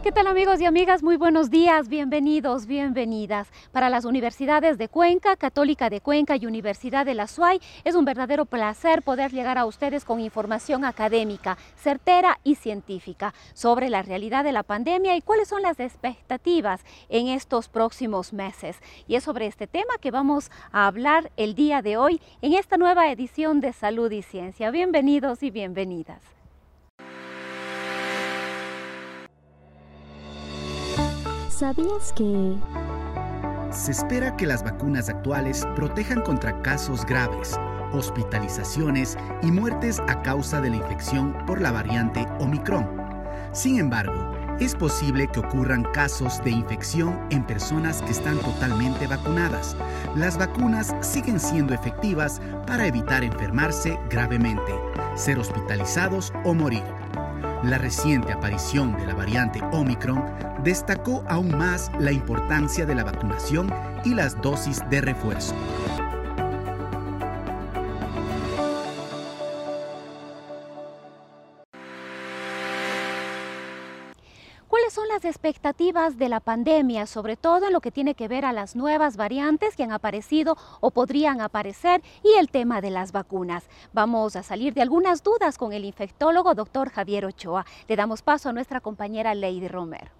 ¿Qué tal amigos y amigas? Muy buenos días, bienvenidos, bienvenidas. Para las universidades de Cuenca, Católica de Cuenca y Universidad de la SUAY, es un verdadero placer poder llegar a ustedes con información académica, certera y científica sobre la realidad de la pandemia y cuáles son las expectativas en estos próximos meses. Y es sobre este tema que vamos a hablar el día de hoy en esta nueva edición de Salud y Ciencia. Bienvenidos y bienvenidas. ¿Sabías que... Se espera que las vacunas actuales protejan contra casos graves, hospitalizaciones y muertes a causa de la infección por la variante Omicron. Sin embargo, es posible que ocurran casos de infección en personas que están totalmente vacunadas. Las vacunas siguen siendo efectivas para evitar enfermarse gravemente, ser hospitalizados o morir. La reciente aparición de la variante Omicron destacó aún más la importancia de la vacunación y las dosis de refuerzo. ¿Cuáles son las expectativas de la pandemia, sobre todo en lo que tiene que ver a las nuevas variantes que han aparecido o podrían aparecer y el tema de las vacunas? Vamos a salir de algunas dudas con el infectólogo doctor Javier Ochoa. Le damos paso a nuestra compañera Lady Romero.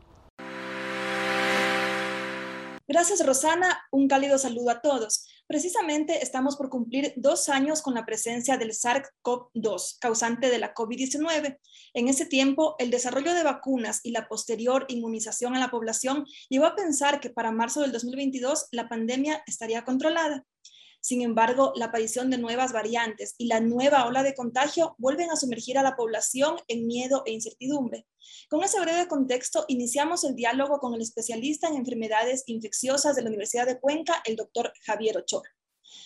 Gracias, Rosana. Un cálido saludo a todos. Precisamente estamos por cumplir dos años con la presencia del SARS-CoV-2, causante de la COVID-19. En ese tiempo, el desarrollo de vacunas y la posterior inmunización a la población llevó a pensar que para marzo del 2022 la pandemia estaría controlada. Sin embargo, la aparición de nuevas variantes y la nueva ola de contagio vuelven a sumergir a la población en miedo e incertidumbre. Con ese breve contexto, iniciamos el diálogo con el especialista en enfermedades infecciosas de la Universidad de Cuenca, el doctor Javier Ochoa.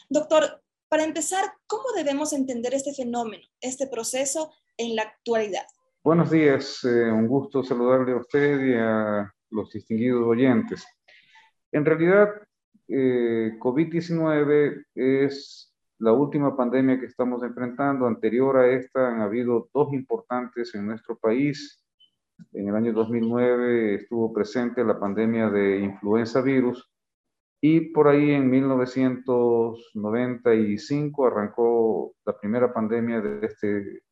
Doctor, para empezar, ¿cómo debemos entender este fenómeno, este proceso en la actualidad? Buenos días, eh, un gusto saludarle a usted y a los distinguidos oyentes. En realidad, eh, COVID-19 es la última pandemia que estamos enfrentando. Anterior a esta han habido dos importantes en nuestro país. En el año 2009 estuvo presente la pandemia de influenza virus y por ahí en 1995 arrancó la primera pandemia de, este,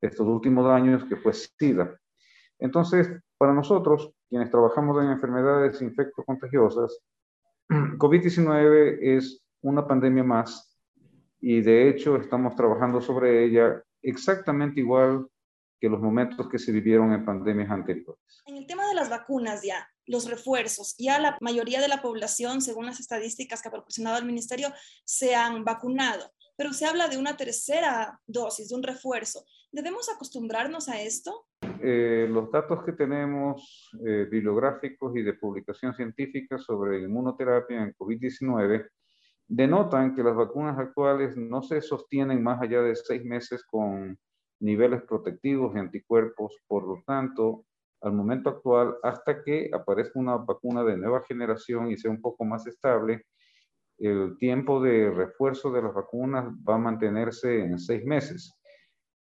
estos últimos años que fue SIDA. Entonces, para nosotros, quienes trabajamos en enfermedades infectocontagiosas, COVID-19 es una pandemia más y de hecho estamos trabajando sobre ella exactamente igual que los momentos que se vivieron en pandemias anteriores. En el tema de las vacunas ya, los refuerzos, ya la mayoría de la población, según las estadísticas que ha proporcionado el ministerio, se han vacunado, pero se habla de una tercera dosis, de un refuerzo. ¿Debemos acostumbrarnos a esto? Eh, los datos que tenemos eh, bibliográficos y de publicación científica sobre inmunoterapia en COVID-19 denotan que las vacunas actuales no se sostienen más allá de seis meses con niveles protectivos de anticuerpos. Por lo tanto, al momento actual, hasta que aparezca una vacuna de nueva generación y sea un poco más estable, el tiempo de refuerzo de las vacunas va a mantenerse en seis meses.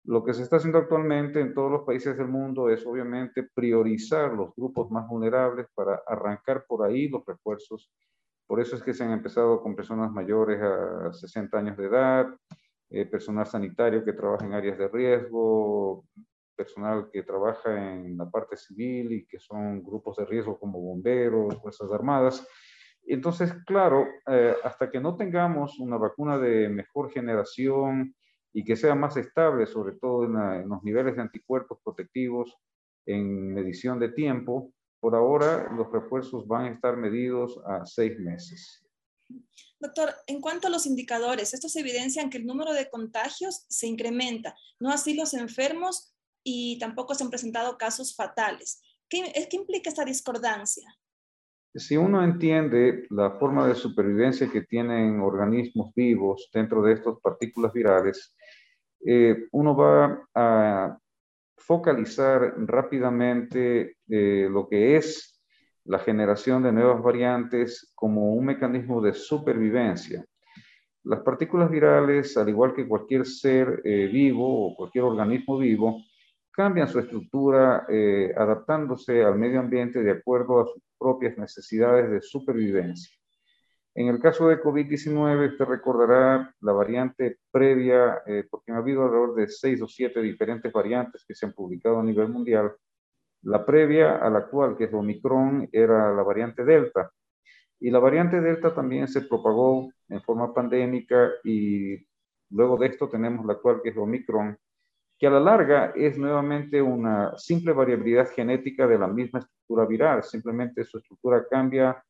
Lo que se está haciendo actualmente en todos los países del mundo es obviamente priorizar los grupos más vulnerables para arrancar por ahí los refuerzos. Por eso es que se han empezado con personas mayores a 60 años de edad, eh, personal sanitario que trabaja en áreas de riesgo, personal que trabaja en la parte civil y que son grupos de riesgo como bomberos, fuerzas armadas. Entonces, claro, eh, hasta que no tengamos una vacuna de mejor generación, y que sea más estable, sobre todo en, los niveles de anticuerpos protectivos en medición de tiempo. Por ahora, los refuerzos van a estar medidos a seis meses. Doctor, en cuanto a los indicadores, estos evidencian que el número de contagios se incrementa, no así los enfermos y tampoco se han presentado casos fatales. ¿Qué, ¿Qué implica esta discordancia? Si uno entiende la forma de supervivencia que tienen organismos vivos dentro de estas partículas virales, eh, uno va a focalizar rápidamente eh, lo que es la generación de nuevas variantes como un mecanismo de supervivencia. Las partículas virales, al igual que cualquier ser eh, vivo o cualquier organismo vivo, cambian su estructura eh, adaptándose al medio ambiente de acuerdo a sus propias necesidades de supervivencia. En el caso de COVID-19, usted recordará la variante previa, eh, porque ha habido alrededor de seis o siete diferentes variantes que se han publicado a nivel mundial. La previa a la actual, que es Omicron, era la variante Delta. Y la variante Delta también se propagó en forma pandémica y luego de esto tenemos la actual, que es Omicron, que a la larga es nuevamente una simple variabilidad genética de la misma estructura viral. Simplemente su estructura cambia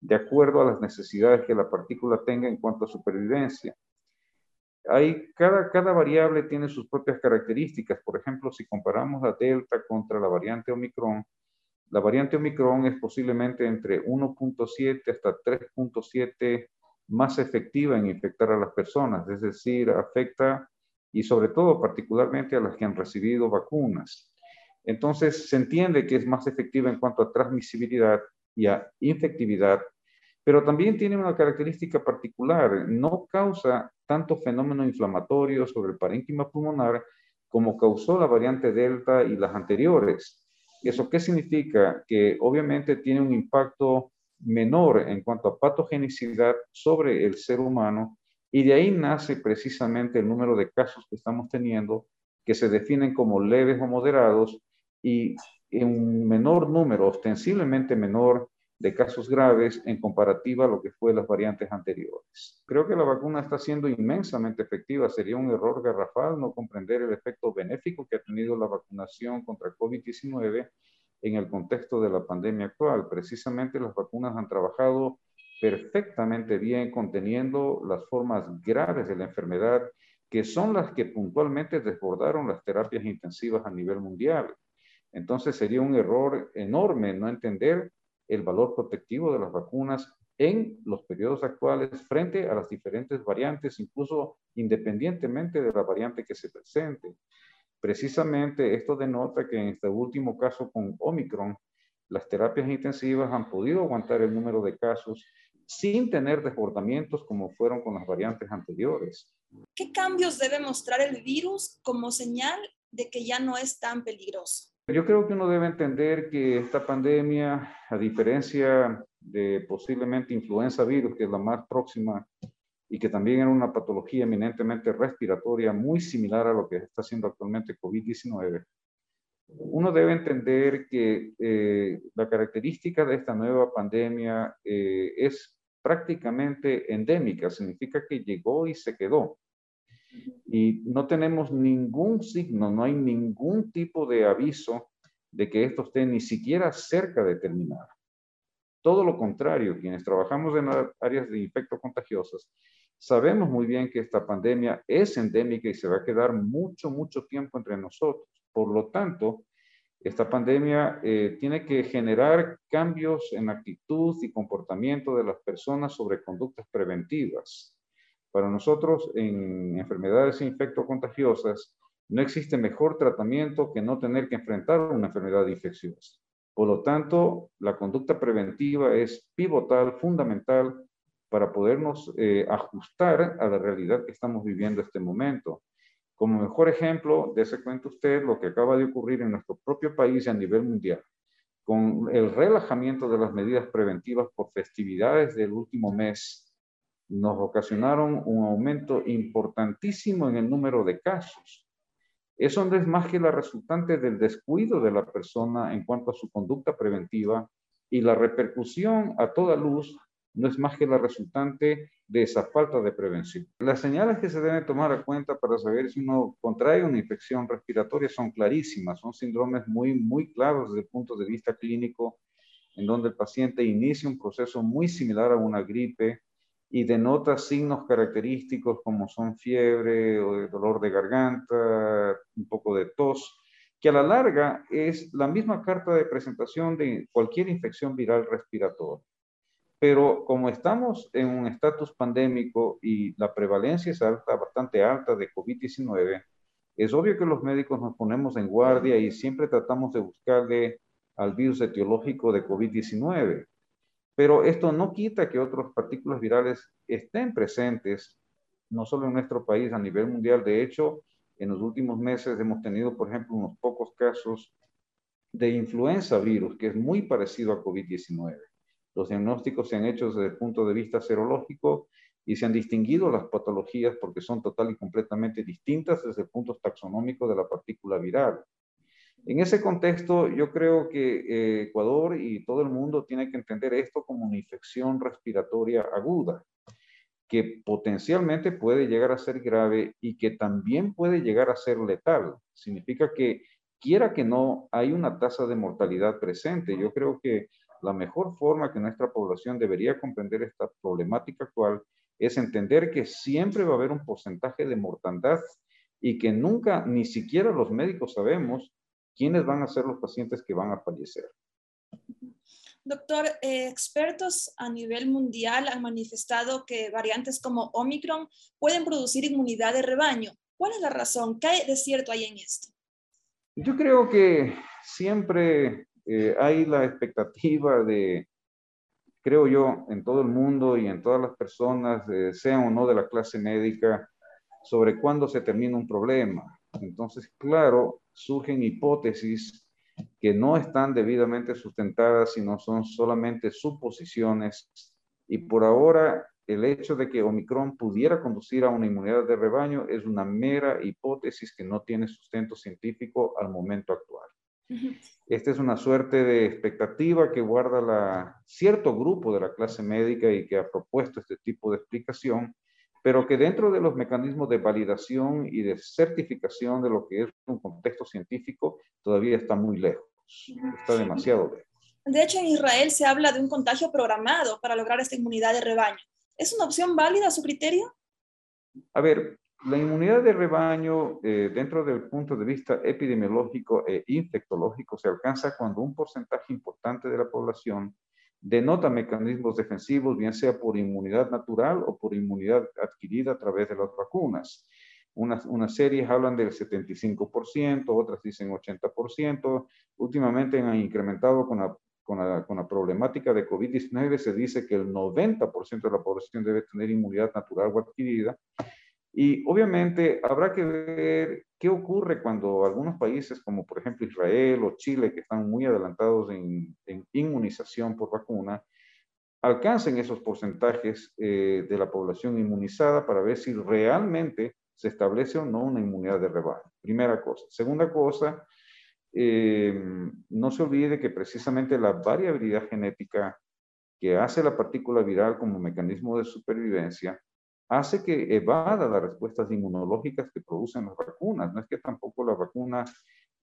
de acuerdo a las necesidades que la partícula tenga en cuanto a supervivencia. Hay, cada, cada variable tiene sus propias características. Por ejemplo, si comparamos la delta contra la variante Omicron, la variante Omicron es posiblemente entre 1.7 hasta 3.7 más efectiva en infectar a las personas, es decir, afecta y sobre todo particularmente a las que han recibido vacunas. Entonces, se entiende que es más efectiva en cuanto a transmisibilidad y a infectividad pero también tiene una característica particular, no causa tanto fenómeno inflamatorio sobre el parénquima pulmonar como causó la variante Delta y las anteriores. ¿Eso qué significa? Que obviamente tiene un impacto menor en cuanto a patogenicidad sobre el ser humano y de ahí nace precisamente el número de casos que estamos teniendo que se definen como leves o moderados y un menor número, ostensiblemente menor, de casos graves en comparativa a lo que fue las variantes anteriores. Creo que la vacuna está siendo inmensamente efectiva. Sería un error garrafal no comprender el efecto benéfico que ha tenido la vacunación contra COVID-19 en el contexto de la pandemia actual. Precisamente las vacunas han trabajado perfectamente bien conteniendo las formas graves de la enfermedad, que son las que puntualmente desbordaron las terapias intensivas a nivel mundial. Entonces sería un error enorme no entender el valor protectivo de las vacunas en los periodos actuales frente a las diferentes variantes, incluso independientemente de la variante que se presente. Precisamente esto denota que en este último caso con Omicron, las terapias intensivas han podido aguantar el número de casos sin tener desbordamientos como fueron con las variantes anteriores. ¿Qué cambios debe mostrar el virus como señal de que ya no es tan peligroso? Yo creo que uno debe entender que esta pandemia, a diferencia de posiblemente influenza virus, que es la más próxima y que también era una patología eminentemente respiratoria muy similar a lo que está haciendo actualmente COVID-19, uno debe entender que eh, la característica de esta nueva pandemia eh, es prácticamente endémica, significa que llegó y se quedó y no tenemos ningún signo, no hay ningún tipo de aviso de que esto esté ni siquiera cerca de terminar. Todo lo contrario, quienes trabajamos en áreas de infecto contagiosas, sabemos muy bien que esta pandemia es endémica y se va a quedar mucho, mucho tiempo entre nosotros. Por lo tanto, esta pandemia eh, tiene que generar cambios en actitud y comportamiento de las personas sobre conductas preventivas. Para nosotros, en enfermedades infectocontagiosas, no existe mejor tratamiento que no tener que enfrentar una enfermedad infecciosa. Por lo tanto, la conducta preventiva es pivotal, fundamental para podernos eh, ajustar a la realidad que estamos viviendo en este momento. Como mejor ejemplo, dése cuenta usted lo que acaba de ocurrir en nuestro propio país y a nivel mundial, con el relajamiento de las medidas preventivas por festividades del último mes nos ocasionaron un aumento importantísimo en el número de casos. Eso no es más que la resultante del descuido de la persona en cuanto a su conducta preventiva y la repercusión a toda luz no es más que la resultante de esa falta de prevención. Las señales que se deben tomar a cuenta para saber si uno contrae una infección respiratoria son clarísimas, son síndromes muy, muy claros desde el punto de vista clínico, en donde el paciente inicia un proceso muy similar a una gripe, y denota signos característicos como son fiebre o dolor de garganta, un poco de tos, que a la larga es la misma carta de presentación de cualquier infección viral respiratoria. Pero como estamos en un estatus pandémico y la prevalencia es alta, bastante alta de COVID-19, es obvio que los médicos nos ponemos en guardia y siempre tratamos de buscarle al virus etiológico de COVID-19. Pero esto no quita que otras partículas virales estén presentes, no solo en nuestro país, a nivel mundial. De hecho, en los últimos meses hemos tenido, por ejemplo, unos pocos casos de influenza virus, que es muy parecido a COVID-19. Los diagnósticos se han hecho desde el punto de vista serológico y se han distinguido las patologías porque son total y completamente distintas desde el punto taxonómico de la partícula viral. En ese contexto, yo creo que eh, Ecuador y todo el mundo tiene que entender esto como una infección respiratoria aguda, que potencialmente puede llegar a ser grave y que también puede llegar a ser letal. Significa que, quiera que no, hay una tasa de mortalidad presente. Yo creo que la mejor forma que nuestra población debería comprender esta problemática actual es entender que siempre va a haber un porcentaje de mortandad y que nunca, ni siquiera los médicos sabemos quiénes van a ser los pacientes que van a fallecer. Doctor, eh, expertos a nivel mundial han manifestado que variantes como Omicron pueden producir inmunidad de rebaño. ¿Cuál es la razón? ¿Qué de cierto hay en esto? Yo creo que siempre eh, hay la expectativa de, creo yo, en todo el mundo y en todas las personas, eh, sean o no de la clase médica, sobre cuándo se termina un problema. Entonces, claro, surgen hipótesis que no están debidamente sustentadas, sino son solamente suposiciones. Y por ahora, el hecho de que Omicron pudiera conducir a una inmunidad de rebaño es una mera hipótesis que no tiene sustento científico al momento actual. Esta es una suerte de expectativa que guarda cierto grupo de la clase médica y que ha propuesto este tipo de explicación, pero que dentro de los mecanismos de validación y de certificación de lo que es un contexto científico todavía está muy lejos, está demasiado lejos. De hecho, en Israel se habla de un contagio programado para lograr esta inmunidad de rebaño. ¿Es una opción válida a su criterio? A ver, la inmunidad de rebaño eh, dentro del punto de vista epidemiológico e infectológico se alcanza cuando un porcentaje importante de la población denota mecanismos defensivos, bien sea por inmunidad natural o por inmunidad adquirida a través de las vacunas. Unas, series hablan del 75%, otras dicen 80%. Últimamente han incrementado con la, con la, con la problemática de COVID-19, se dice que el 90% de la población debe tener inmunidad natural o adquirida. Y obviamente habrá que ver qué ocurre cuando algunos países como por ejemplo Israel o Chile, que están muy adelantados en, inmunización por vacuna, alcancen esos porcentajes eh, de la población inmunizada para ver si realmente se establece o no una inmunidad de rebaño. Primera cosa. Segunda cosa, eh, no se olvide que precisamente la variabilidad genética que hace la partícula viral como mecanismo de supervivencia hace que evada las respuestas inmunológicas que producen las vacunas. No es que tampoco la vacuna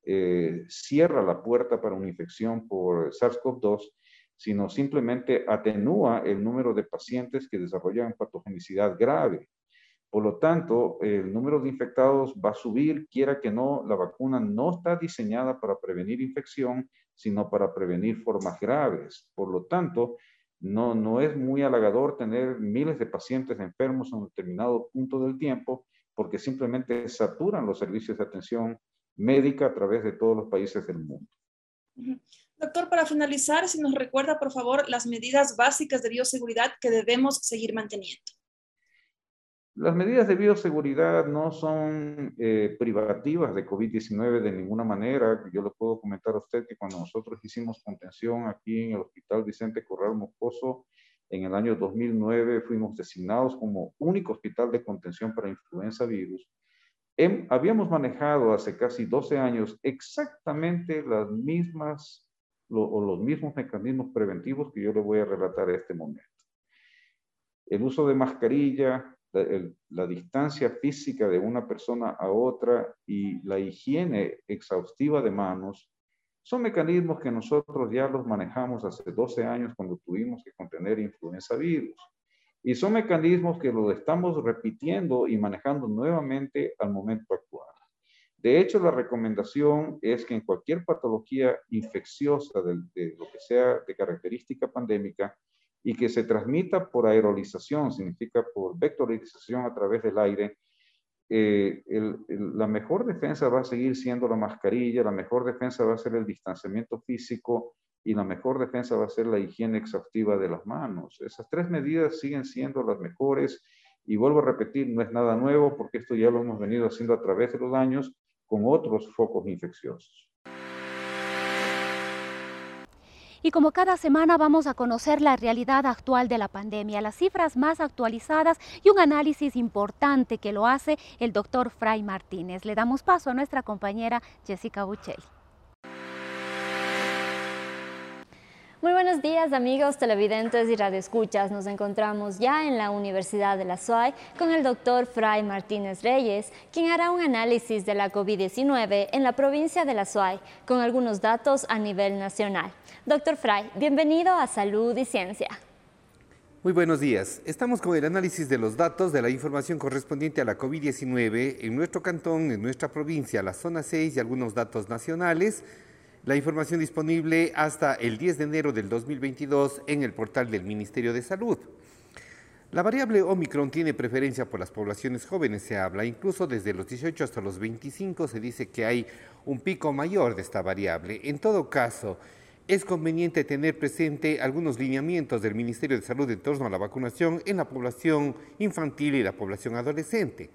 eh, cierra la puerta para una infección por SARS-CoV-2, sino simplemente atenúa el número de pacientes que desarrollan patogenicidad grave. Por lo tanto, el número de infectados va a subir, quiera que no, la vacuna no está diseñada para prevenir infección, sino para prevenir formas graves. Por lo tanto, no, no es muy halagador tener miles de pacientes enfermos en un determinado punto del tiempo porque simplemente saturan los servicios de atención médica a través de todos los países del mundo. Doctor, para finalizar, si nos recuerda, por favor, las medidas básicas de bioseguridad que debemos seguir manteniendo. Las medidas de bioseguridad no son eh, privativas de COVID-19 de ninguna manera. Yo le puedo comentar a usted que cuando nosotros hicimos contención aquí en el Hospital Vicente Corral Moscoso, en el año 2009 fuimos designados como único hospital de contención para influenza virus. habíamos manejado hace casi 12 años exactamente las mismas o los mismos mecanismos preventivos que yo le voy a relatar a este momento. El uso de mascarilla, la, distancia física de una persona a otra y la higiene exhaustiva de manos son mecanismos que nosotros ya los manejamos hace 12 años cuando tuvimos que contener influenza virus. Y son mecanismos que los estamos repitiendo y manejando nuevamente al momento actual. De hecho, la recomendación es que en cualquier patología infecciosa de, lo que sea de característica pandémica y que se transmita por aerolización, significa por vectorización a través del aire, eh, la mejor defensa va a seguir siendo la mascarilla, la mejor defensa va a ser el distanciamiento físico y la mejor defensa va a ser la higiene exhaustiva de las manos. Esas tres medidas siguen siendo las mejores y vuelvo a repetir, no es nada nuevo porque esto ya lo hemos venido haciendo a través de los años con otros focos infecciosos. Y como cada semana vamos a conocer la realidad actual de la pandemia, las cifras más actualizadas y un análisis importante que lo hace el doctor Fray Martínez. Le damos paso a nuestra compañera Jessica Buccelli. Muy buenos días amigos televidentes y radioescuchas. Nos encontramos ya en la Universidad de la SUAY con el doctor Fray Martínez Reyes, quien hará un análisis de la COVID-19 en la provincia de la SUAY con algunos datos a nivel nacional. Doctor Fray, bienvenido a Salud y Ciencia. Muy buenos días. Estamos con el análisis de los datos de la información correspondiente a la COVID-19 en nuestro cantón, en nuestra provincia, la zona 6 y algunos datos nacionales la información disponible hasta el 10 de enero del 2022 en el portal del Ministerio de Salud. La variable Omicron tiene preferencia por las poblaciones jóvenes, se habla, incluso desde los 18 hasta los 25 se dice que hay un pico mayor de esta variable. En todo caso, es conveniente tener presente algunos lineamientos del Ministerio de Salud en torno a la vacunación en la población infantil y la población adolescente.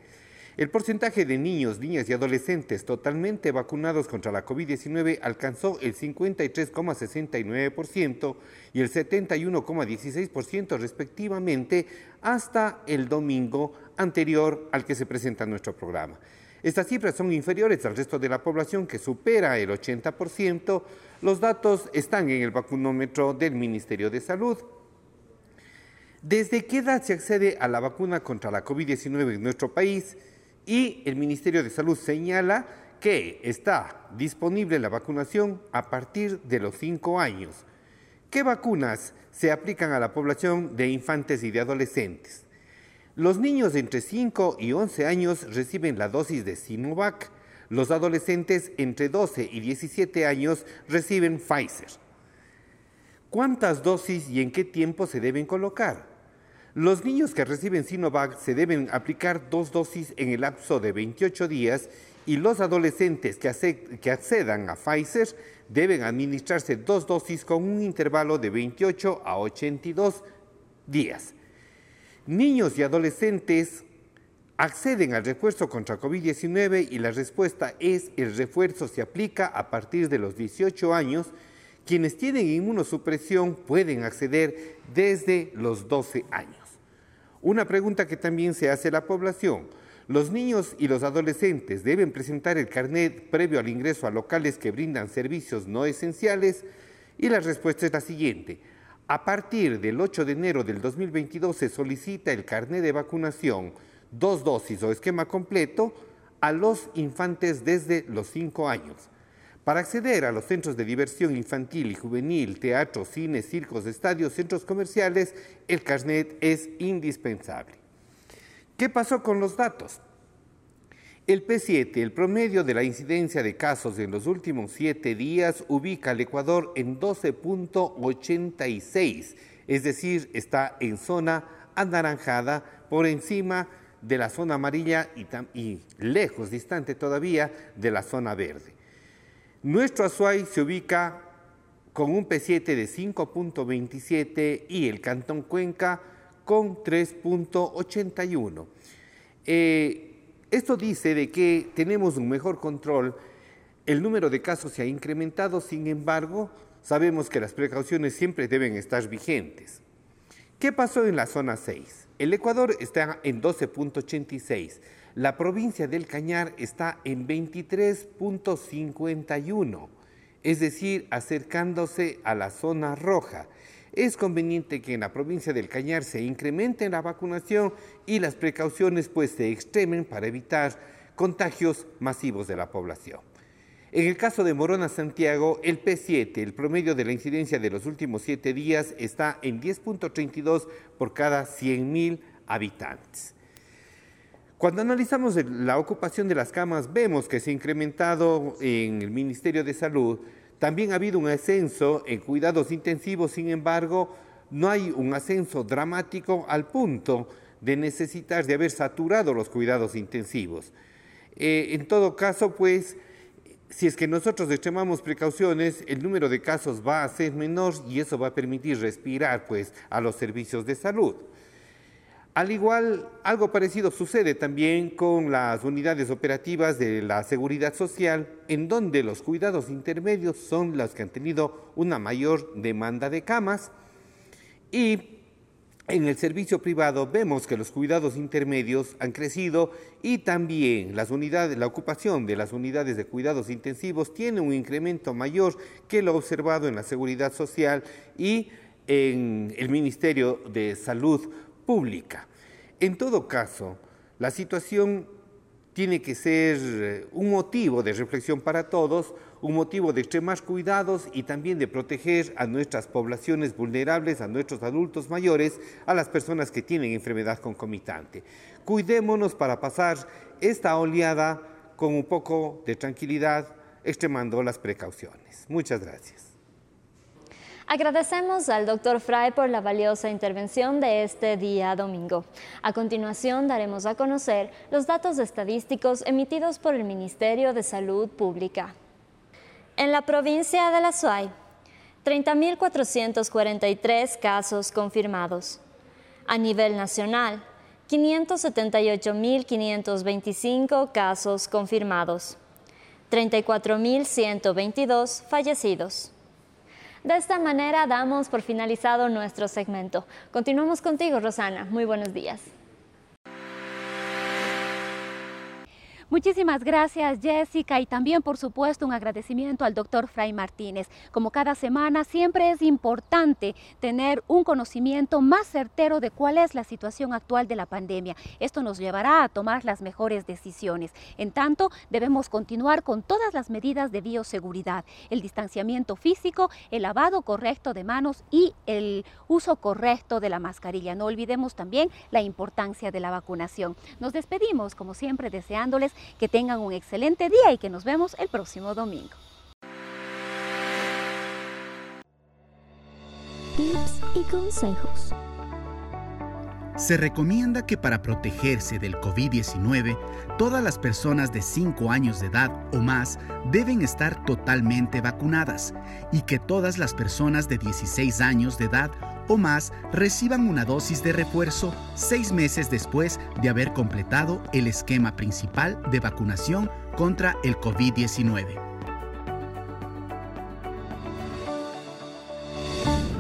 El porcentaje de niños, niñas y adolescentes totalmente vacunados contra la COVID-19 alcanzó el 53,69% y el 71,16% respectivamente hasta el domingo anterior al que se presenta nuestro programa. Estas cifras son inferiores al resto de la población que supera el 80%. Los datos están en el vacunómetro del Ministerio de Salud. ¿Desde qué edad se accede a la vacuna contra la COVID-19 en nuestro país? Y el Ministerio de Salud señala que está disponible la vacunación a partir de los cinco años. ¿Qué vacunas se aplican a la población de infantes y de adolescentes? Los niños entre 5 y 11 años reciben la dosis de Sinovac. Los adolescentes entre 12 y 17 años reciben Pfizer. ¿Cuántas dosis y en qué tiempo se deben colocar? Los niños que reciben Sinovac se deben aplicar dos dosis en el lapso de 28 días y los adolescentes que, accedan a Pfizer deben administrarse dos dosis con un intervalo de 28 a 82 días. Niños y adolescentes acceden al refuerzo contra COVID-19 y la respuesta es el refuerzo se aplica a partir de los 18 años. Quienes tienen inmunosupresión pueden acceder desde los 12 años. Una pregunta que también se hace a la población. ¿Los niños y los adolescentes deben presentar el carnet previo al ingreso a locales que brindan servicios no esenciales? Y la respuesta es la siguiente. A partir del 8 de enero del 2022 se solicita el carnet de vacunación, dos dosis o esquema completo, a los infantes desde los 5 años. Para acceder a los centros de diversión infantil y juvenil, teatros, cines, circos, estadios, centros comerciales, el carnet es indispensable. ¿Qué pasó con los datos? El P7, el promedio de la incidencia de casos en los últimos siete días, ubica al Ecuador en 12.86, es decir, está en zona anaranjada por encima de la zona amarilla y, y lejos, distante todavía, de la zona verde. Nuestro Azuay se ubica con un P7 de 5.27 y el Cantón Cuenca con 3.81. Eh, esto dice de que tenemos un mejor control, el número de casos se ha incrementado, sin embargo, sabemos que las precauciones siempre deben estar vigentes. ¿Qué pasó en la zona 6? El Ecuador está en 12.86. La provincia del Cañar está en 23.51, es decir, acercándose a la zona roja. Es conveniente que en la provincia del Cañar se incremente la vacunación y las precauciones pues se extremen para evitar contagios masivos de la población. En el caso de Morona Santiago, el P7, el promedio de la incidencia de los últimos siete días, está en 10.32 por cada 100.000 habitantes. Cuando analizamos la ocupación de las camas, vemos que se ha incrementado en el Ministerio de Salud. También ha habido un ascenso en cuidados intensivos, sin embargo, no hay un ascenso dramático al punto de necesitar de haber saturado los cuidados intensivos. Eh, en todo caso, pues, si es que nosotros extremamos precauciones, el número de casos va a ser menor y eso va a permitir respirar, pues, a los servicios de salud. Al igual, algo parecido sucede también con las unidades operativas de la seguridad social, en donde los cuidados intermedios son los que han tenido una mayor demanda de camas. Y en el servicio privado vemos que los cuidados intermedios han crecido y también las unidades, la ocupación de las unidades de cuidados intensivos tiene un incremento mayor que lo observado en la seguridad social y en el Ministerio de Salud pública. En todo caso, la situación tiene que ser eh, un motivo de reflexión para todos, un motivo de extremar cuidados y también de proteger a nuestras poblaciones vulnerables, a nuestros adultos mayores, a las personas que tienen enfermedad concomitante. Cuidémonos para pasar esta oleada con un poco de tranquilidad, extremando las precauciones. Muchas gracias. Agradecemos al Dr. Fry por la valiosa intervención de este día domingo. A continuación daremos a conocer los datos estadísticos emitidos por el Ministerio de Salud Pública. En la provincia de La Suay, 30.443 casos confirmados. A nivel nacional, 578.525 casos confirmados. 34.122 fallecidos. De esta manera damos por finalizado nuestro segmento. Continuamos contigo, Rosana. Muy buenos días. Muchísimas gracias Jessica y también por supuesto un agradecimiento al doctor Fray Martínez. Como cada semana siempre es importante tener un conocimiento más certero de cuál es la situación actual de la pandemia. Esto nos llevará a tomar las mejores decisiones. En tanto, debemos continuar con todas las medidas de bioseguridad, el distanciamiento físico, el lavado correcto de manos y el uso correcto de la mascarilla. No olvidemos también la importancia de la vacunación. Nos despedimos como siempre deseándoles que tengan un excelente día y que nos vemos el próximo domingo. Tips y consejos. Se recomienda que para protegerse del COVID-19, todas las personas de 5 años de edad o más deben estar totalmente vacunadas y que todas las personas de 16 años de edad o más reciban una dosis de refuerzo seis meses después de haber completado el esquema principal de vacunación contra el COVID-19.